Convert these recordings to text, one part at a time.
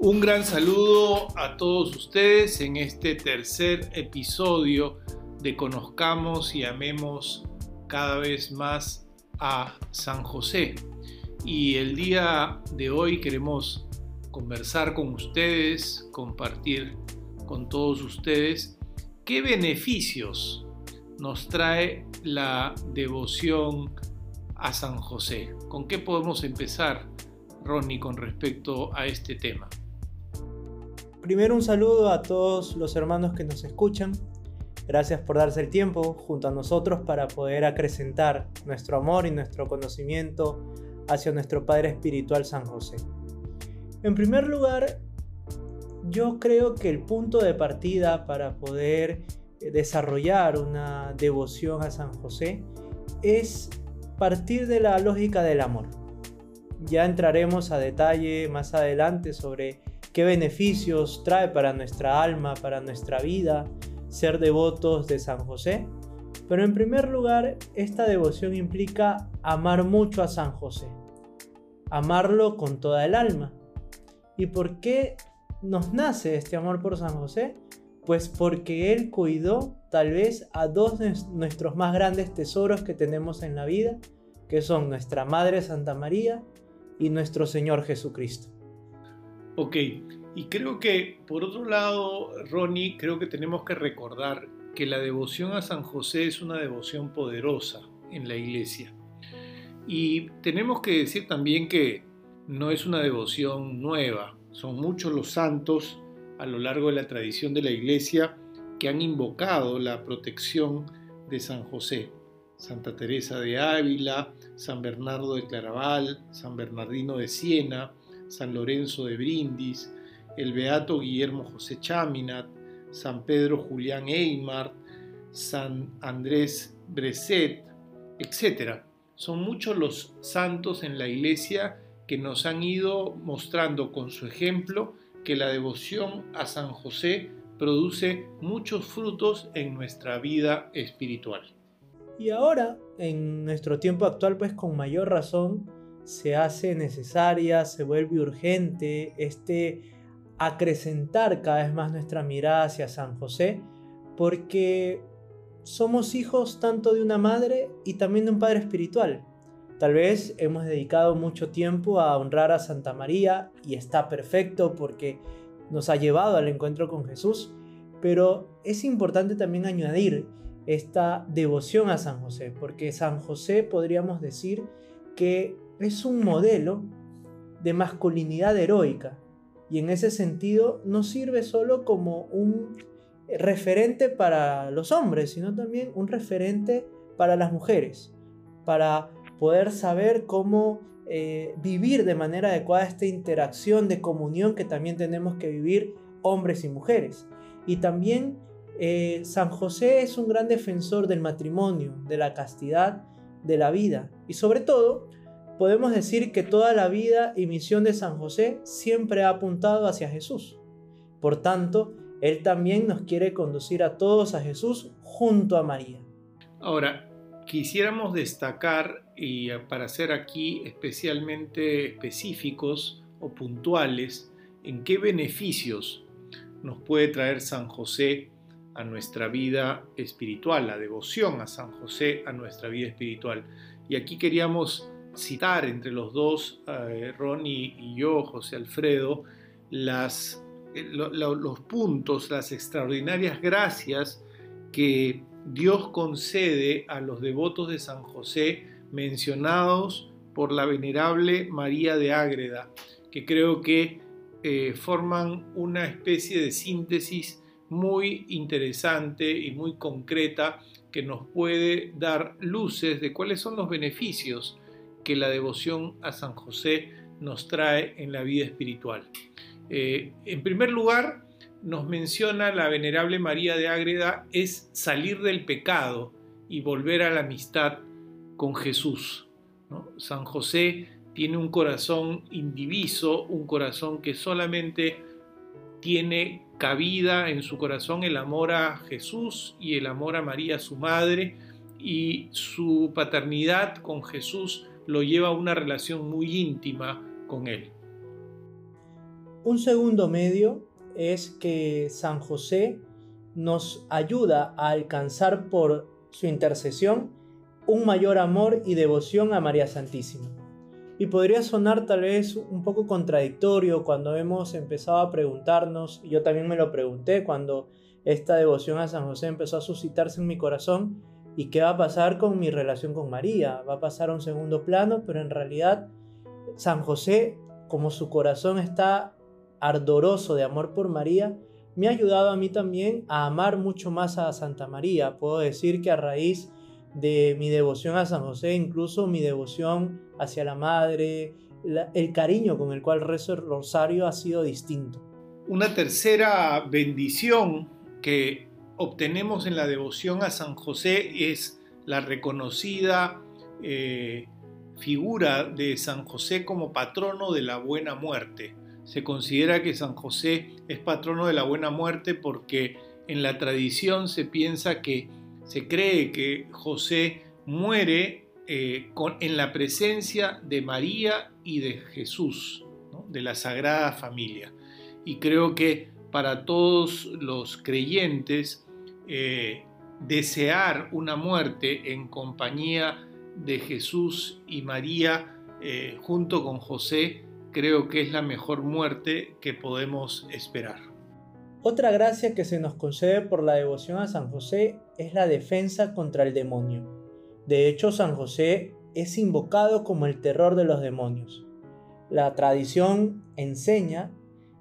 Un gran saludo a todos ustedes en este tercer episodio de Conozcamos y Amemos cada vez más a San José. Y el día de hoy queremos conversar con ustedes, compartir con todos ustedes qué beneficios nos trae la devoción a San José. ¿Con qué podemos empezar, Ronnie, con respecto a este tema? Primero un saludo a todos los hermanos que nos escuchan. Gracias por darse el tiempo junto a nosotros para poder acrecentar nuestro amor y nuestro conocimiento hacia nuestro Padre Espiritual San José. En primer lugar, yo creo que el punto de partida para poder desarrollar una devoción a San José es partir de la lógica del amor. Ya entraremos a detalle más adelante sobre qué beneficios trae para nuestra alma, para nuestra vida, ser devotos de San José. Pero en primer lugar, esta devoción implica amar mucho a San José, amarlo con toda el alma. ¿Y por qué nos nace este amor por San José? Pues porque Él cuidó tal vez a dos de nuestros más grandes tesoros que tenemos en la vida, que son nuestra Madre Santa María y nuestro Señor Jesucristo. Ok, y creo que por otro lado, Ronnie, creo que tenemos que recordar que la devoción a San José es una devoción poderosa en la iglesia. Y tenemos que decir también que no es una devoción nueva, son muchos los santos a lo largo de la tradición de la iglesia que han invocado la protección de San José. Santa Teresa de Ávila, San Bernardo de Claraval, San Bernardino de Siena, San Lorenzo de Brindis, el Beato Guillermo José Chaminat, San Pedro Julián Eymar, San Andrés Breset, etc. Son muchos los santos en la iglesia que nos han ido mostrando con su ejemplo que la devoción a San José produce muchos frutos en nuestra vida espiritual. Y ahora, en nuestro tiempo actual, pues con mayor razón, se hace necesaria, se vuelve urgente este acrecentar cada vez más nuestra mirada hacia San José, porque somos hijos tanto de una madre y también de un padre espiritual. Tal vez hemos dedicado mucho tiempo a honrar a Santa María y está perfecto porque nos ha llevado al encuentro con Jesús, pero es importante también añadir esta devoción a San José, porque San José podríamos decir que es un modelo de masculinidad heroica y en ese sentido no sirve solo como un referente para los hombres, sino también un referente para las mujeres, para poder saber cómo eh, vivir de manera adecuada esta interacción de comunión que también tenemos que vivir hombres y mujeres. Y también eh, San José es un gran defensor del matrimonio, de la castidad, de la vida y sobre todo podemos decir que toda la vida y misión de San José siempre ha apuntado hacia Jesús. Por tanto, Él también nos quiere conducir a todos a Jesús junto a María. Ahora, quisiéramos destacar, y para ser aquí especialmente específicos o puntuales, en qué beneficios nos puede traer San José a nuestra vida espiritual, la devoción a San José a nuestra vida espiritual. Y aquí queríamos citar entre los dos, eh, Ronnie y yo, José Alfredo, eh, los puntos, las extraordinarias gracias que Dios concede a los devotos de San José mencionados por la venerable María de Ágreda, que creo que eh, forman una especie de síntesis muy interesante y muy concreta que nos puede dar luces de cuáles son los beneficios que la devoción a San José nos trae en la vida espiritual. Eh, en primer lugar, nos menciona la venerable María de Ágreda es salir del pecado y volver a la amistad con Jesús. San José tiene un corazón indiviso, un corazón que solamente tiene cabida en su corazón el amor a Jesús y el amor a María, su madre, y su paternidad con Jesús lo lleva a una relación muy íntima con Él. Un segundo medio es que San José nos ayuda a alcanzar por su intercesión un mayor amor y devoción a María Santísima. Y podría sonar tal vez un poco contradictorio cuando hemos empezado a preguntarnos, y yo también me lo pregunté cuando esta devoción a San José empezó a suscitarse en mi corazón, ¿y qué va a pasar con mi relación con María? ¿Va a pasar a un segundo plano? Pero en realidad San José, como su corazón está ardoroso de amor por María, me ha ayudado a mí también a amar mucho más a Santa María. Puedo decir que a raíz de mi devoción a San José, incluso mi devoción hacia la Madre, el cariño con el cual rezo el rosario ha sido distinto. Una tercera bendición que obtenemos en la devoción a San José es la reconocida eh, figura de San José como patrono de la buena muerte. Se considera que San José es patrono de la buena muerte porque en la tradición se piensa que se cree que José muere eh, en la presencia de María y de Jesús, de la Sagrada Familia. Y creo que para todos los creyentes, eh, desear una muerte en compañía de Jesús y María eh, junto con José, creo que es la mejor muerte que podemos esperar. Otra gracia que se nos concede por la devoción a San José es la defensa contra el demonio. De hecho, San José es invocado como el terror de los demonios. La tradición enseña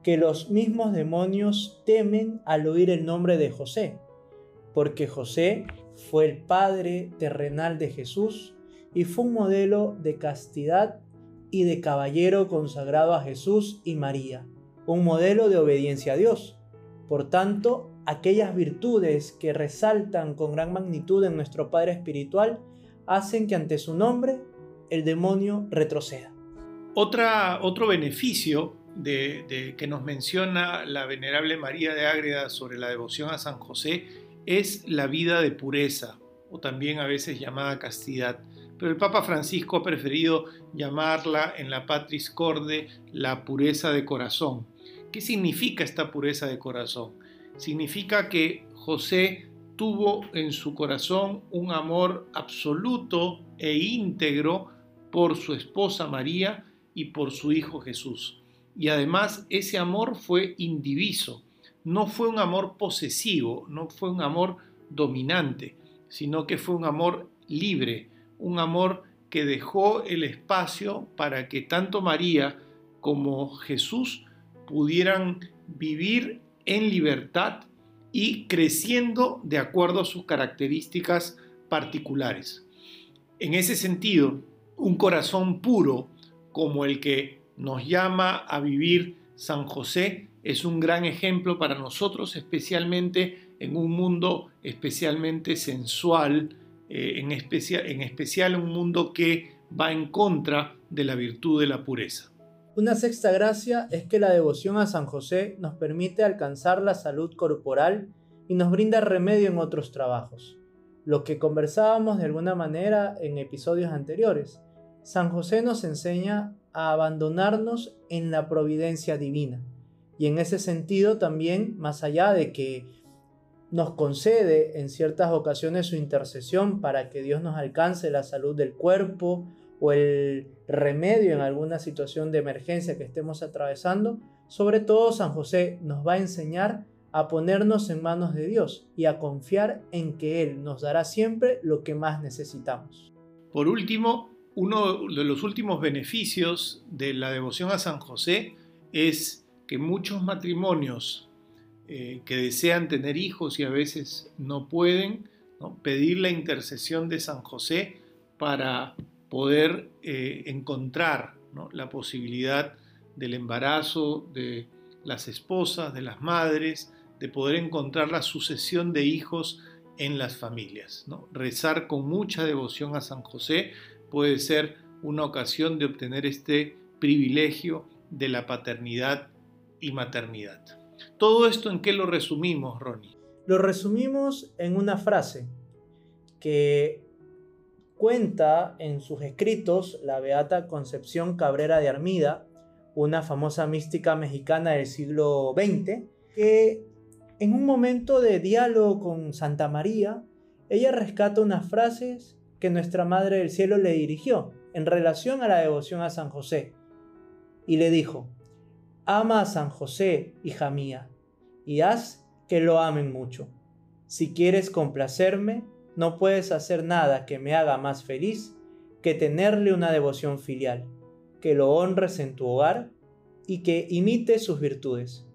que los mismos demonios temen al oír el nombre de José, porque José fue el padre terrenal de Jesús y fue un modelo de castidad y de caballero consagrado a Jesús y María, un modelo de obediencia a Dios. Por tanto, aquellas virtudes que resaltan con gran magnitud en nuestro Padre Espiritual hacen que ante su nombre el demonio retroceda. Otra, otro beneficio de, que nos menciona la venerable María de Ágreda sobre la devoción a San José es la vida de pureza, o también a veces llamada castidad. Pero el Papa Francisco ha preferido llamarla en la Patris Corde la pureza de corazón ¿Qué significa esta pureza de corazón? Significa que José tuvo en su corazón un amor absoluto e íntegro por su esposa María y por su hijo Jesús. Y además ese amor fue indiviso, no fue un amor posesivo, no fue un amor dominante, sino que fue un amor libre, un amor que dejó el espacio para que tanto María como Jesús pudieran vivir en libertad y creciendo de acuerdo a sus características particulares. En ese sentido, un corazón puro como el que nos llama a vivir San José es un gran ejemplo para nosotros, especialmente en un mundo especialmente sensual, eh, en, especial, en especial un mundo que va en contra de la virtud de la pureza. Una sexta gracia es que la devoción a San José nos permite alcanzar la salud corporal y nos brinda remedio en otros trabajos. Lo que conversábamos de alguna manera en episodios anteriores. San José nos enseña a abandonarnos en la providencia divina. Y en ese sentido también, más allá de que nos concede en ciertas ocasiones su intercesión para que Dios nos alcance la salud del cuerpo o el remedio en alguna situación de emergencia que estemos atravesando, sobre todo San José nos va a enseñar a ponernos en manos de Dios y a confiar en que Él nos dará siempre lo que más necesitamos. Por último, uno de los últimos beneficios de la devoción a San José es que muchos matrimonios eh, que desean tener hijos y a veces no pueden, pedir la intercesión de San José para poder eh, encontrar la posibilidad del embarazo de las esposas, de las madres, de poder encontrar la sucesión de hijos en las familias. Rezar con mucha devoción a San José puede ser una ocasión de obtener este privilegio de la paternidad y maternidad. Todo esto en qué lo resumimos, Ronnie? Lo resumimos en una frase que cuenta en sus escritos la beata Concepción Cabrera de Armida, una famosa mística mexicana del siglo XX, que en un momento de diálogo con Santa María, ella rescata unas frases que nuestra Madre del Cielo le dirigió en relación a la devoción a San José. Y le dijo, ama a San José, hija mía, y haz que lo amen mucho. Si quieres complacerme, no puedes hacer nada que me haga más feliz que tenerle una devoción filial, que lo honres en tu hogar y que imites sus virtudes.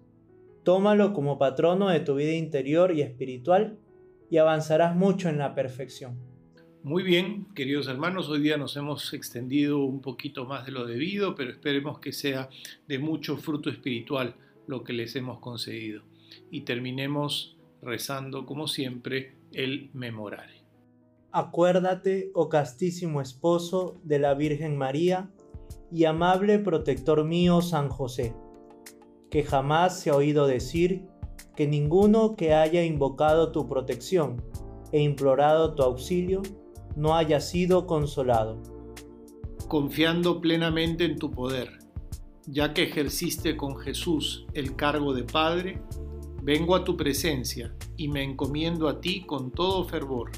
Tómalo como patrono de tu vida interior y espiritual y avanzarás mucho en la perfección. Muy bien, queridos hermanos, hoy día nos hemos extendido un poquito más de lo debido, pero esperemos que sea de mucho fruto espiritual lo que les hemos concedido. Y terminemos rezando, como siempre, el memorare. Acuérdate, oh castísimo esposo de la Virgen María y amable protector mío San José, que jamás se ha oído decir que ninguno que haya invocado tu protección e implorado tu auxilio no haya sido consolado. Confiando plenamente en tu poder, ya que ejerciste con Jesús el cargo de Padre, vengo a tu presencia y me encomiendo a ti con todo fervor.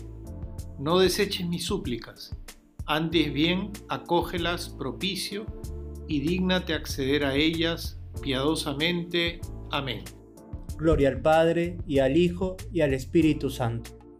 No deseches mis súplicas, antes bien acógelas propicio y dígnate acceder a ellas piadosamente. Amén. Gloria al Padre, y al Hijo, y al Espíritu Santo.